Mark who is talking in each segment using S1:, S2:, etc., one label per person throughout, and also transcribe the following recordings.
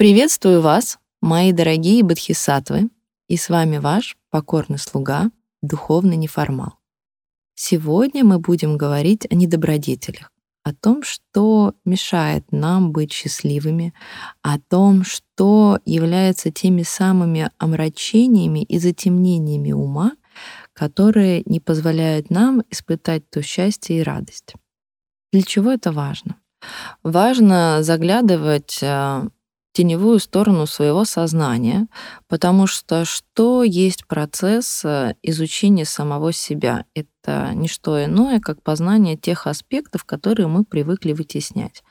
S1: Приветствую вас, мои дорогие бодхисаттвы, и с вами ваш покорный слуга, духовный неформал. Сегодня мы будем говорить о недобродетелях, о том, что мешает нам быть счастливыми, о том, что является теми самыми омрачениями и затемнениями ума, которые не позволяют нам испытать то счастье и радость. Для чего это важно? Важно заглядывать э, теневую сторону своего сознания, потому что что есть процесс э, изучения самого себя? Это не что иное, как познание тех аспектов, которые мы привыкли вытеснять.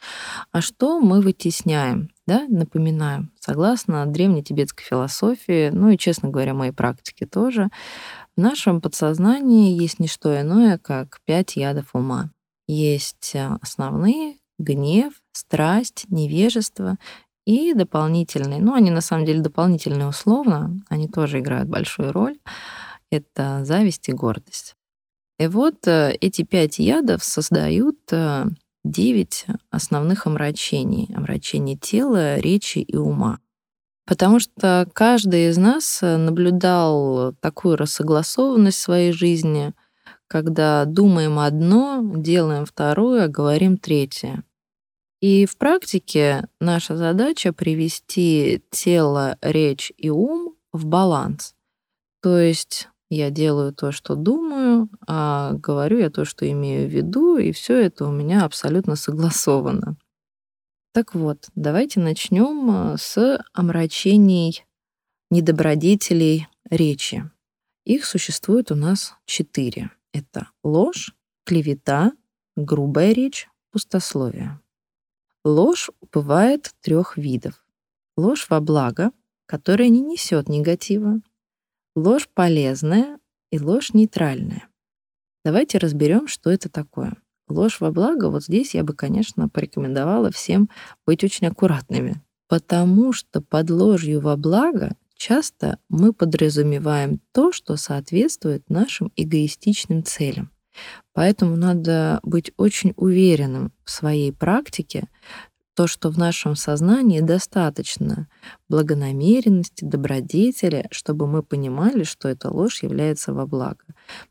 S1: А что мы вытесняем? Да, напоминаю, согласно древней тибетской философии, ну и, честно говоря, моей практике тоже, в нашем подсознании есть не что иное, как пять ядов ума. Есть э, основные гнев, страсть, невежество и дополнительные, ну, они на самом деле дополнительные условно, они тоже играют большую роль. Это зависть и гордость. И вот э, эти пять ядов создают э, девять основных омрачений. Омрачений тела, речи и ума. Потому что каждый из нас э, наблюдал такую рассогласованность в своей жизни, когда думаем одно, делаем второе, говорим третье. И в практике наша задача привести тело, речь и ум в баланс. То есть я делаю то, что думаю, а говорю я то, что имею в виду, и все это у меня абсолютно согласовано. Так вот, давайте начнем с омрачений недобродетелей речи. Их существует у нас четыре. Это ложь, клевета, грубая речь, пустословие. Ложь бывает трех видов. Ложь во благо, которая не несет негатива, ложь полезная и ложь нейтральная. Давайте разберем, что это такое. Ложь во благо, вот здесь я бы, конечно, порекомендовала всем быть очень аккуратными, потому что под ложью во благо часто мы подразумеваем то, что соответствует нашим эгоистичным целям. Поэтому надо быть очень уверенным в своей практике, то, что в нашем сознании достаточно благонамеренности, добродетели, чтобы мы понимали, что эта ложь является во благо.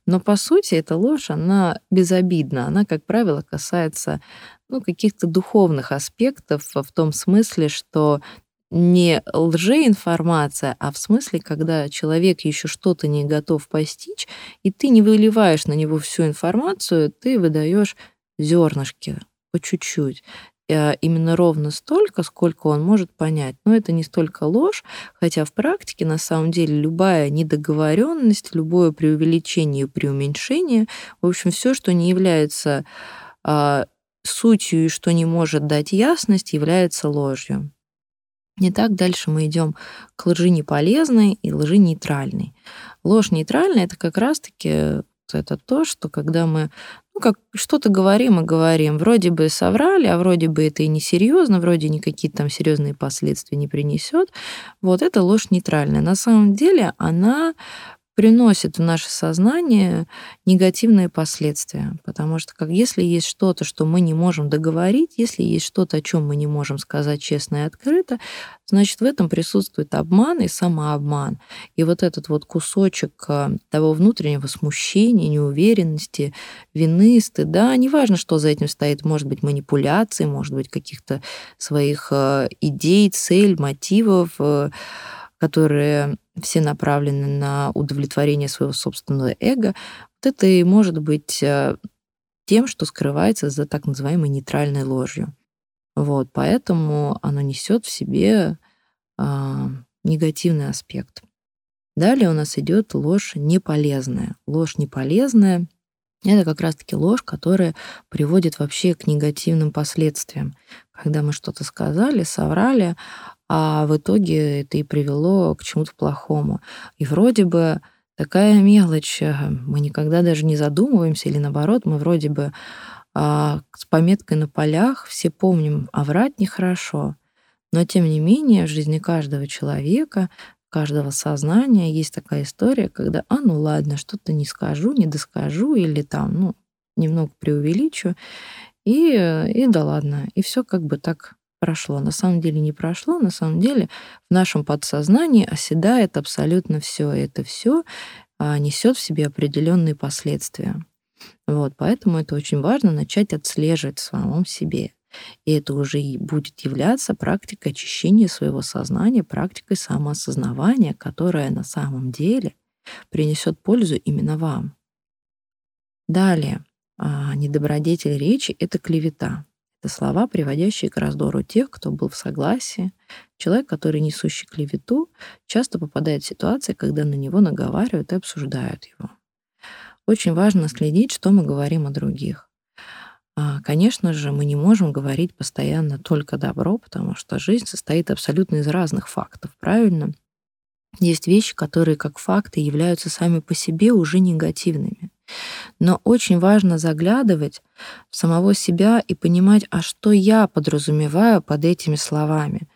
S1: Но по сути эта ложь, она безобидна, она, как правило, касается ну, каких-то духовных аспектов в том смысле, что не лжеинформация, а в смысле, когда человек еще что-то не готов постичь, и ты не выливаешь на него всю информацию, ты выдаешь зернышки по чуть-чуть именно ровно столько, сколько он может понять. Но это не столько ложь, хотя в практике на самом деле любая недоговоренность, любое преувеличение преуменьшение, в общем, все, что не является а, сутью и что не может дать ясность, является ложью. Не так дальше мы идем к лжи неполезной и лжи нейтральной. Ложь нейтральная это как раз-таки это то, что когда мы ну, как что-то говорим и говорим, вроде бы соврали, а вроде бы это и не серьезно, вроде никакие там серьезные последствия не принесет. Вот это ложь нейтральная. На самом деле она приносит в наше сознание негативные последствия. Потому что как, если есть что-то, что мы не можем договорить, если есть что-то, о чем мы не можем сказать честно и открыто, значит, в этом присутствует обман и самообман. И вот этот вот кусочек э, того внутреннего смущения, неуверенности, вины, стыда, неважно, что за этим стоит, может быть, манипуляции, может быть, каких-то своих э, идей, цель, мотивов, э, которые все направлены на удовлетворение своего собственного эго, вот это и может быть э, тем, что скрывается за так называемой нейтральной ложью. Вот, поэтому оно несет в себе а, негативный аспект. Далее у нас идет ложь неполезная. Ложь неполезная — это как раз-таки ложь, которая приводит вообще к негативным последствиям. Когда мы что-то сказали, соврали, а в итоге это и привело к чему-то плохому. И вроде бы такая мелочь, э, мы никогда даже не задумываемся, или наоборот, мы вроде бы а, с пометкой на полях все помним, а врать нехорошо. Но тем не менее в жизни каждого человека, каждого сознания есть такая история, когда, а ну ладно, что-то не скажу, не доскажу, или там, ну, немного преувеличу, и, и да ладно, и все как бы так прошло. На самом деле не прошло, на самом деле в нашем подсознании оседает абсолютно все. Это все а, несет в себе определенные последствия. Вот, поэтому это очень важно начать отслеживать в самом себе. И это уже и будет являться практикой очищения своего сознания, практикой самоосознавания, которая на самом деле принесет пользу именно вам. Далее, а, недобродетель речи — это клевета. Это слова, приводящие к раздору тех, кто был в согласии. Человек, который несущий клевету, часто попадает в ситуации, когда на него наговаривают и обсуждают его. Очень важно следить, что мы говорим о других. А, конечно же, мы не можем говорить постоянно только добро, потому что жизнь состоит абсолютно из разных фактов, правильно? Есть вещи, которые как факты являются сами по себе уже негативными. Но очень важно заглядывать в самого себя и понимать, а что я подразумеваю под этими словами.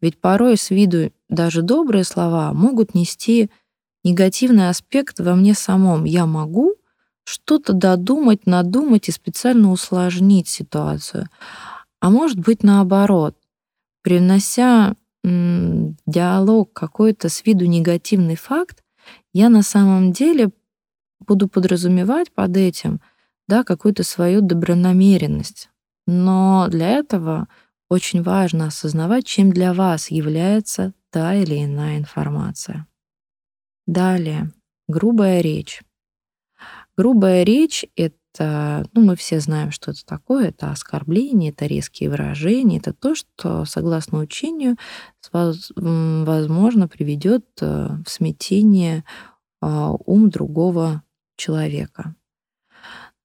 S1: Ведь порой с виду даже добрые слова могут нести негативный аспект во мне самом. Я могу что-то додумать, надумать и специально усложнить ситуацию. А может быть наоборот, привнося диалог какой-то с виду негативный факт, я на самом деле буду подразумевать под этим да, какую-то свою добронамеренность. Но для этого очень важно осознавать, чем для вас является та или иная информация. Далее, грубая речь. Грубая речь — это, ну, мы все знаем, что это такое. Это оскорбление, это резкие выражения, это то, что, согласно учению, возможно, приведет э, в смятение а, ум другого человека.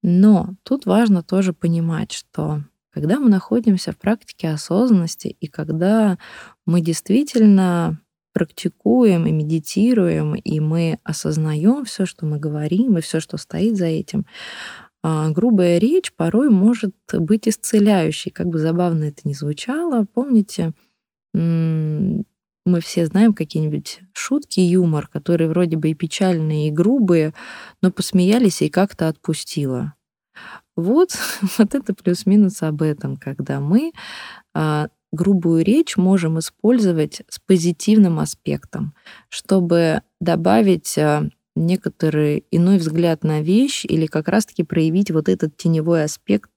S1: Но тут важно тоже понимать, что когда мы находимся в практике осознанности и когда мы действительно практикуем и медитируем, и мы осознаем все, что мы говорим, и все, что стоит за этим, а, грубая речь порой может быть исцеляющей, как бы забавно это ни звучало. Помните, мы все знаем какие-нибудь шутки, юмор, которые вроде бы и печальные, и грубые, но посмеялись и как-то отпустило. Вот, вот это плюс-минус об этом, когда мы а, грубую речь можем использовать с позитивным аспектом, чтобы добавить а, некоторый иной взгляд на вещь или как раз-таки проявить вот этот теневой аспект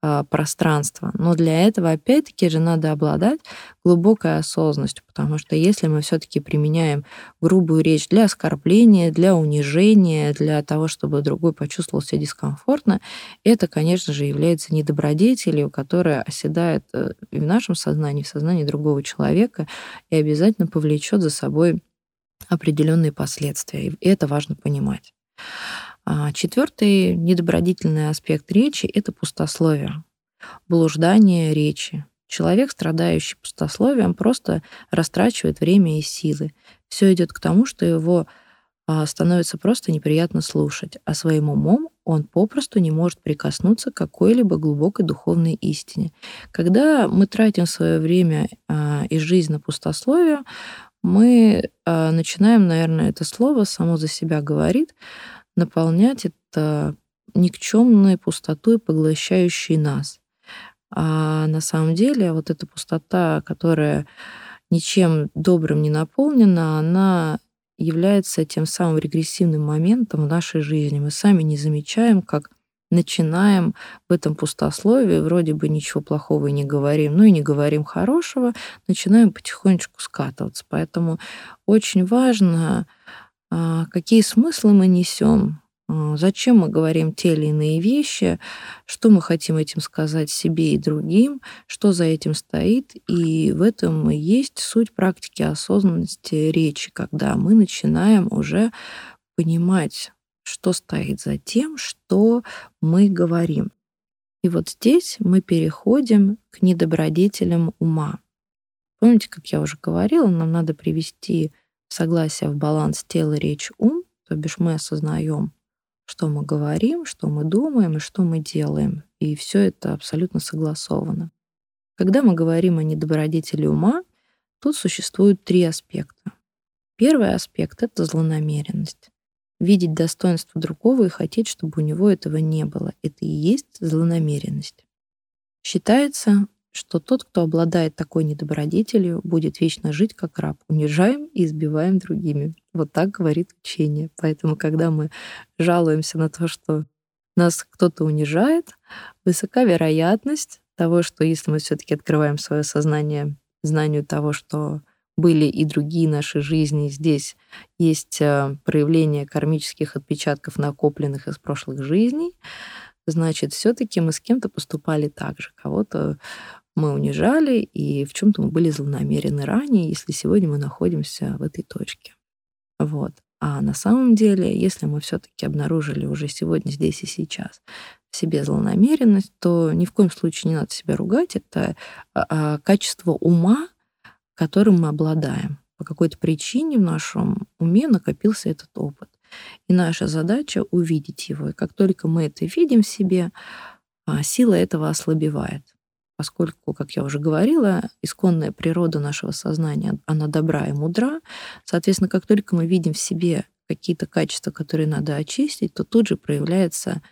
S1: а, а, пространства. Но для этого, опять-таки же, надо обладать глубокой осознанностью, потому что если мы все-таки применяем грубую речь для оскорбления, для унижения, для того, чтобы другой почувствовал себя дискомфортно, это, конечно же, является недобродетелью, которая оседает э, в нашем сознании, в сознании другого человека, и обязательно повлечет за собой определенные последствия. И это важно понимать. А четвертый недобродетельный аспект речи — это пустословие, блуждание речи. Человек, страдающий пустословием, просто растрачивает время и силы. Все идет к тому, что его а, становится просто неприятно слушать, а своим умом он попросту не может прикоснуться к какой-либо глубокой духовной истине. Когда мы тратим свое время а, и жизнь на пустословие, мы начинаем, наверное, это слово само за себя говорит, наполнять это никчемной пустотой, поглощающей нас. А на самом деле вот эта пустота, которая ничем добрым не наполнена, она является тем самым регрессивным моментом в нашей жизни. Мы сами не замечаем, как начинаем в этом пустословии, вроде бы ничего плохого и не говорим, ну и не говорим хорошего, начинаем потихонечку скатываться. Поэтому очень важно какие смыслы мы несем, а, зачем мы говорим те или иные вещи, что мы хотим этим сказать себе и другим, что за этим стоит. И в этом и есть суть практики осознанности речи, когда мы начинаем уже понимать, что стоит за тем, что мы говорим. И вот здесь мы переходим к недобродетелям ума. Помните, как я уже говорила, нам надо привести согласие в баланс тело, речь, ум, то бишь мы осознаем, что мы говорим, что мы думаем и что мы делаем. И все это абсолютно согласовано. Когда мы говорим о недобродетели ума, тут существует три аспекта. Первый аспект — это злонамеренность. Видеть достоинство другого и хотеть, чтобы у него этого не было. Это и есть злонамеренность. Считается, что тот, кто обладает такой недобродетелью, будет вечно жить как раб. Унижаем и избиваем другими. Вот так говорит учение. Поэтому, когда мы жалуемся на то, что нас кто-то унижает, высока вероятность того, что если мы все-таки открываем свое сознание знанию того, что были и другие наши жизни, здесь есть э, проявление кармических отпечатков, накопленных из прошлых жизней, значит, все-таки мы с кем-то поступали так же. Кого-то мы унижали, и в чем-то мы были злонамерены ранее, если сегодня мы находимся в этой точке. Вот. А на самом деле, если мы все-таки обнаружили уже сегодня, здесь и сейчас в себе злонамеренность, то ни в коем случае не надо себя ругать. Это а, а, качество ума, которым мы обладаем. По какой-то причине в нашем уме накопился этот опыт. И наша задача увидеть его. И как только мы это видим в себе, а, сила этого ослабевает поскольку, как я уже говорила, исконная природа нашего сознания, она добра и мудра. Соответственно, как только мы видим в себе какие-то качества, которые надо очистить, то тут же проявляется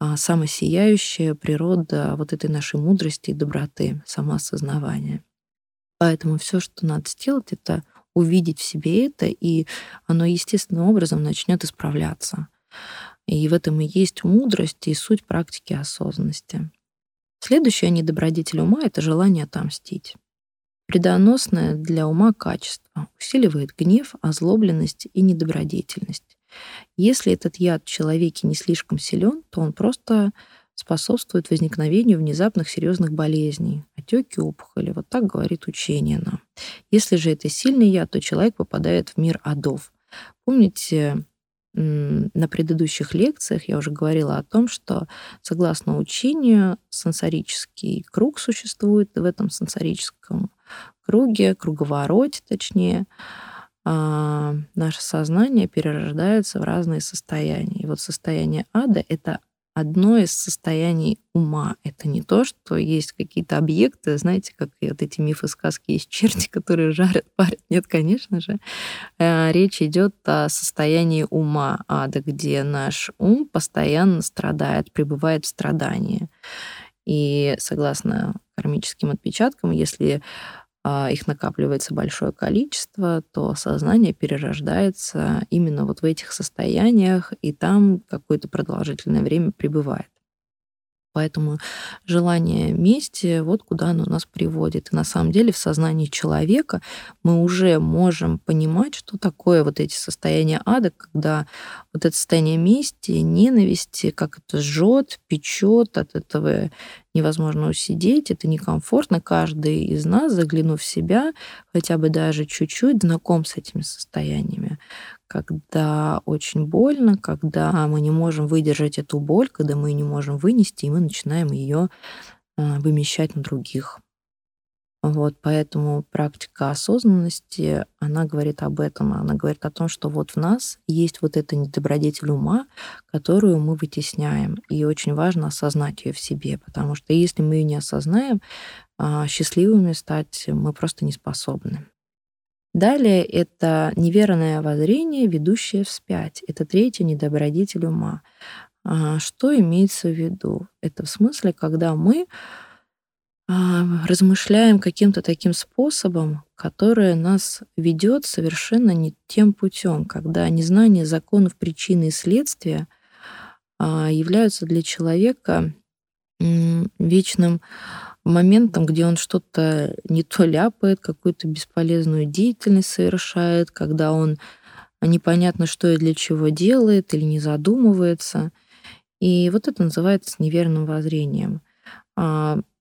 S1: а, самосияющая природа вот этой нашей мудрости и доброты, самоосознавания. Поэтому все, что надо сделать, это увидеть в себе это, и оно естественным образом начнет исправляться. И в этом и есть мудрость и суть практики осознанности. Следующая недобродетель ума — это желание отомстить. Предоносное для ума качество усиливает гнев, озлобленность и недобродетельность. Если этот яд в человеке не слишком силен, то он просто способствует возникновению внезапных серьезных болезней, отеки, опухоли. Вот так говорит учение нам. Если же это сильный яд, то человек попадает в мир адов. Помните, на предыдущих лекциях я уже говорила о том, что согласно учению сенсорический круг существует, в этом сенсорическом круге, круговороте точнее, а, наше сознание перерождается в разные состояния. И вот состояние ада — это одно из состояний ума. Это не то, что есть какие-то объекты, знаете, как и вот эти мифы, сказки, есть черти, которые жарят, парят. Нет, конечно же. Э, речь идет о состоянии ума ада, где наш ум постоянно страдает, пребывает в страдании. И согласно кармическим отпечаткам, если а, их накапливается большое количество, то сознание перерождается именно вот в этих состояниях, и там какое-то продолжительное время пребывает. Поэтому желание мести, вот куда оно нас приводит. И на самом деле в сознании человека мы уже можем понимать, что такое вот эти состояния ада, когда вот это состояние мести, ненависти, как это жжет, печет, от этого невозможно усидеть, это некомфортно. Каждый из нас, заглянув в себя, хотя бы даже чуть-чуть знаком с этими состояниями когда очень больно, когда мы не можем выдержать эту боль, когда мы не можем вынести, и мы начинаем ее а, вымещать на других. Вот, поэтому практика осознанности, она говорит об этом. Она говорит о том, что вот в нас есть вот эта недобродетель ума, которую мы вытесняем. И очень важно осознать ее в себе, потому что если мы ее не осознаем, а, счастливыми стать мы просто не способны. Далее это неверное воззрение, ведущее вспять. Это третье недобродетель ума. А, что имеется в виду? Это в смысле, когда мы размышляем каким-то таким способом, который нас ведет совершенно не тем путем, когда незнание законов причины и следствия а, являются для человека вечным моментом, где он что-то не то ляпает, какую-то бесполезную деятельность совершает, когда он непонятно что и для чего делает или не задумывается. И вот это называется неверным воззрением.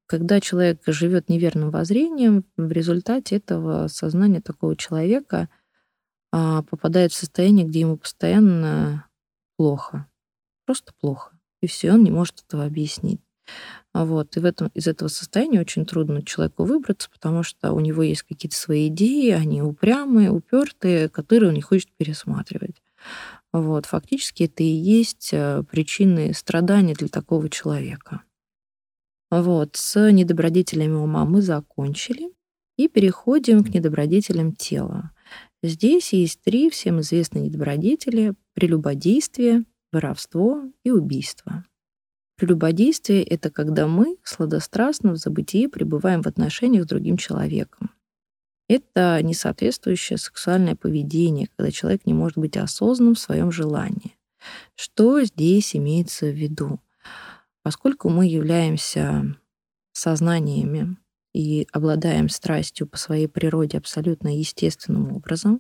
S1: А когда человек живет неверным воззрением, в результате этого сознание такого человека а, попадает в состояние, где ему постоянно плохо. Просто плохо. И все, он не может этого объяснить. Вот. И в этом, из этого состояния очень трудно человеку выбраться, потому что у него есть какие-то свои идеи, они упрямые, упертые, которые он не хочет пересматривать. Вот. Фактически это и есть э, причины страданий для такого человека. Вот. С недобродетелями ума мы закончили и переходим к недобродетелям тела. Здесь есть три всем известные недобродетели – прелюбодействие, воровство и убийство. Прелюбодействие — это когда мы сладострастно в забытии пребываем в отношениях с другим человеком. Это несоответствующее сексуальное поведение, когда человек не может быть осознанным в своем желании. Что здесь имеется в виду? Поскольку мы являемся сознаниями и обладаем страстью по своей природе абсолютно естественным образом,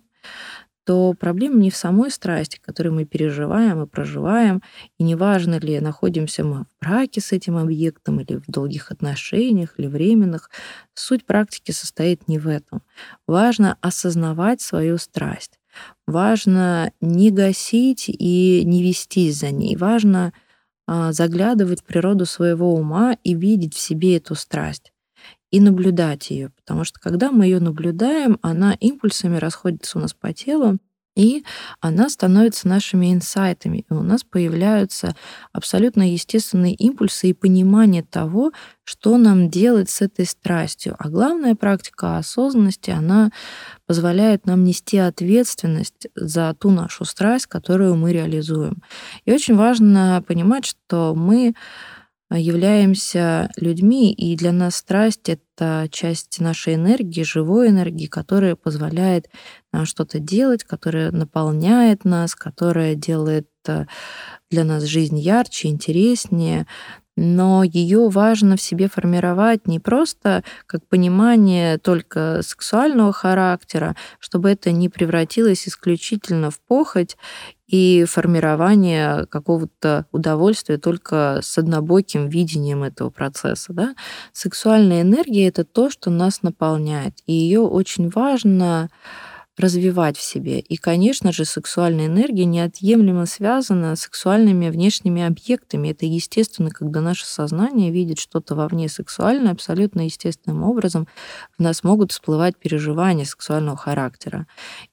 S1: то проблема не в самой страсти, которую мы переживаем и проживаем, и неважно ли, находимся мы в браке с этим объектом или в долгих отношениях, или временных, суть практики состоит не в этом. Важно осознавать свою страсть. Важно не гасить и не вестись за ней. Важно заглядывать в природу своего ума и видеть в себе эту страсть и наблюдать ее, потому что когда мы ее наблюдаем, она импульсами расходится у нас по телу, и она становится нашими инсайтами. И у нас появляются абсолютно естественные импульсы и понимание того, что нам делать с этой страстью. А главная практика осознанности, она позволяет нам нести ответственность за ту нашу страсть, которую мы реализуем. И очень важно понимать, что мы являемся людьми, и для нас страсть — это часть нашей энергии, живой энергии, которая позволяет нам что-то делать, которая наполняет нас, которая делает э, для нас жизнь ярче, интереснее, но ее важно в себе формировать не просто как понимание только сексуального характера, чтобы это не превратилось исключительно в похоть и формирование какого-то удовольствия только с однобоким видением этого процесса. Да? Сексуальная энергия — это то, что нас наполняет, и ее очень важно развивать в себе. И, конечно же, сексуальная энергия неотъемлемо связана с сексуальными внешними объектами. Это естественно, когда наше сознание видит что-то вовне сексуальное, абсолютно естественным образом в нас могут всплывать переживания сексуального характера.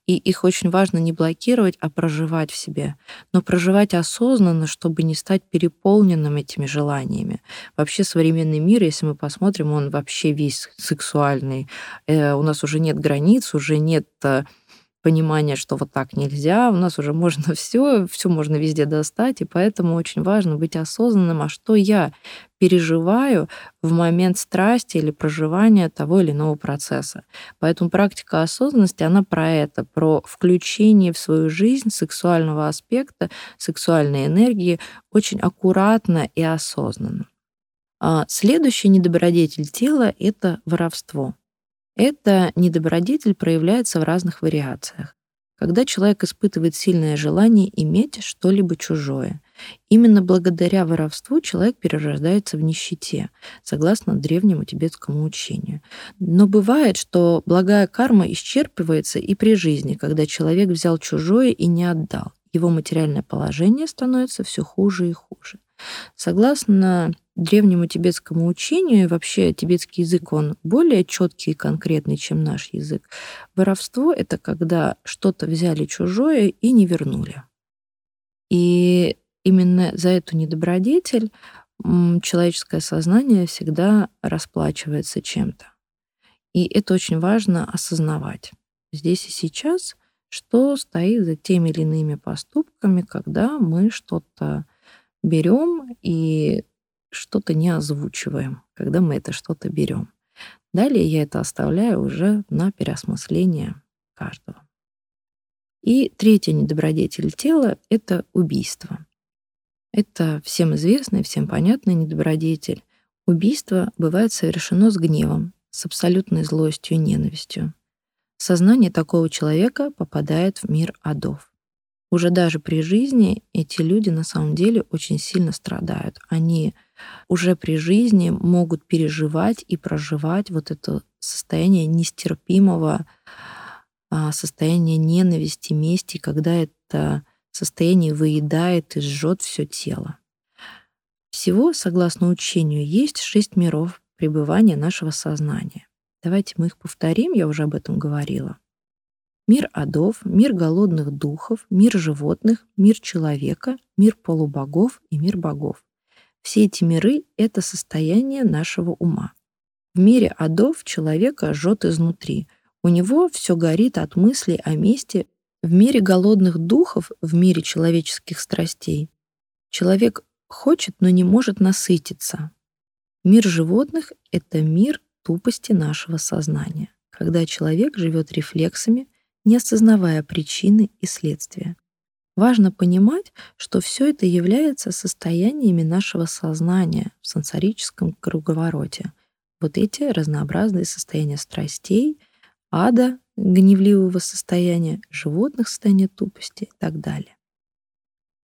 S1: И их очень важно не блокировать, а проживать в себе. Но проживать осознанно, чтобы не стать переполненным этими желаниями. Вообще современный мир, если мы посмотрим, он вообще весь сексуальный. Э, у нас уже нет границ, уже нет э, понимание, что вот так нельзя, у нас уже можно все, все можно везде достать, и поэтому очень важно быть осознанным, а что я переживаю в момент страсти или проживания того или иного процесса. Поэтому практика осознанности, она про это, про включение в свою жизнь сексуального аспекта, сексуальной энергии очень аккуратно и осознанно. А следующий недобродетель тела — это воровство. Эта недобродетель проявляется в разных вариациях. Когда человек испытывает сильное желание иметь что-либо чужое. Именно благодаря воровству человек перерождается в нищете, согласно древнему тибетскому учению. Но бывает, что благая карма исчерпывается и при жизни, когда человек взял чужое и не отдал. Его материальное положение становится все хуже и хуже. Согласно древнему тибетскому учению, вообще тибетский язык, он более четкий и конкретный, чем наш язык. Воровство — это когда что-то взяли чужое и не вернули. И именно за эту недобродетель человеческое сознание всегда расплачивается чем-то. И это очень важно осознавать здесь и сейчас, что стоит за теми или иными поступками, когда мы что-то берем и что-то не озвучиваем, когда мы это что-то берем. Далее я это оставляю уже на переосмысление каждого. И третья недобродетель тела — это убийство. Это всем известный, всем понятный недобродетель. Убийство бывает совершено с гневом, с абсолютной злостью и ненавистью. Сознание такого человека попадает в мир адов уже даже при жизни эти люди на самом деле очень сильно страдают. Они уже при жизни могут переживать и проживать вот это состояние нестерпимого а, состояния ненависти, мести, когда это состояние выедает и жжет все тело. Всего, согласно учению, есть шесть миров пребывания нашего сознания. Давайте мы их повторим, я уже об этом говорила мир адов, мир голодных духов, мир животных, мир человека, мир полубогов и мир богов. Все эти миры — это состояние нашего ума. В мире адов человека жжет изнутри. У него все горит от мыслей о месте. В мире голодных духов, в мире человеческих страстей, человек хочет, но не может насытиться. Мир животных — это мир тупости нашего сознания, когда человек живет рефлексами, не осознавая причины и следствия. Важно понимать, что все это является состояниями нашего сознания в сенсорическом круговороте. Вот эти разнообразные состояния страстей, ада, гневливого состояния, животных состояния тупости и так далее.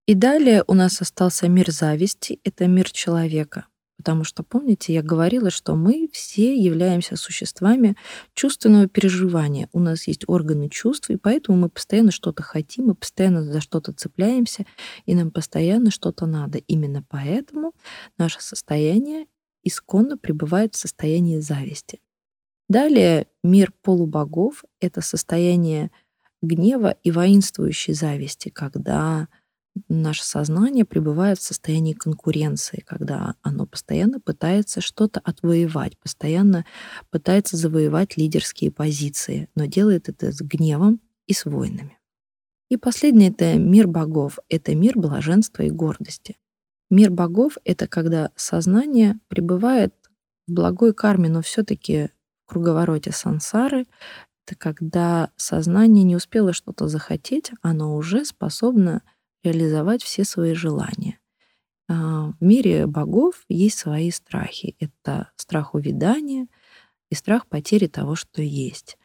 S1: И далее у нас остался мир зависти, это мир человека. Потому что, помните, я говорила, что мы все являемся существами чувственного переживания. У нас есть органы чувств, и поэтому мы постоянно что-то хотим, мы постоянно за что-то цепляемся, и нам постоянно что-то надо. Именно поэтому наше состояние исконно пребывает в состоянии зависти. Далее мир полубогов — это состояние гнева и воинствующей зависти, когда наше сознание пребывает в состоянии конкуренции, когда оно постоянно пытается что-то отвоевать, постоянно пытается завоевать лидерские позиции, но делает это с гневом и с войнами. И последнее — это мир богов, это мир блаженства и гордости. Мир богов — это когда сознание пребывает в благой карме, но все таки в круговороте сансары, это когда сознание не успело что-то захотеть, оно уже способно реализовать все свои желания. А, в мире богов есть свои страхи. Это страх увядания и страх потери того, что есть.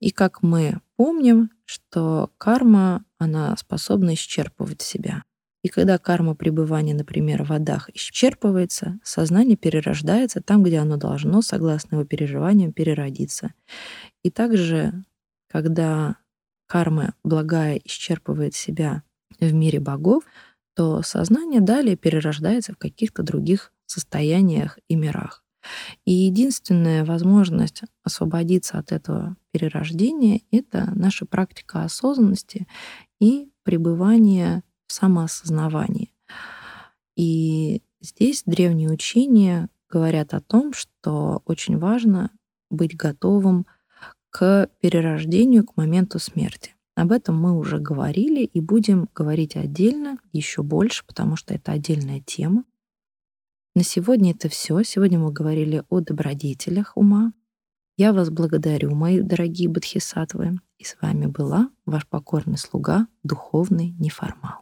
S1: И как мы помним, что карма, она способна исчерпывать себя. И когда карма пребывания, например, в водах исчерпывается, сознание перерождается там, где оно должно, согласно его переживаниям, переродиться. И также, когда карма благая исчерпывает себя в мире богов, то сознание далее перерождается в каких-то других состояниях и мирах. И единственная возможность освободиться от этого перерождения — это наша практика осознанности и пребывание в самоосознавании. И здесь древние учения говорят о том, что очень важно быть готовым к перерождению к моменту смерти. Об этом мы уже говорили и будем говорить отдельно, еще больше, потому что это отдельная тема. На сегодня это все. Сегодня мы говорили о добродетелях ума. Я вас благодарю, мои дорогие бодхисаттвы. И с вами была ваш покорный слуга, духовный неформал.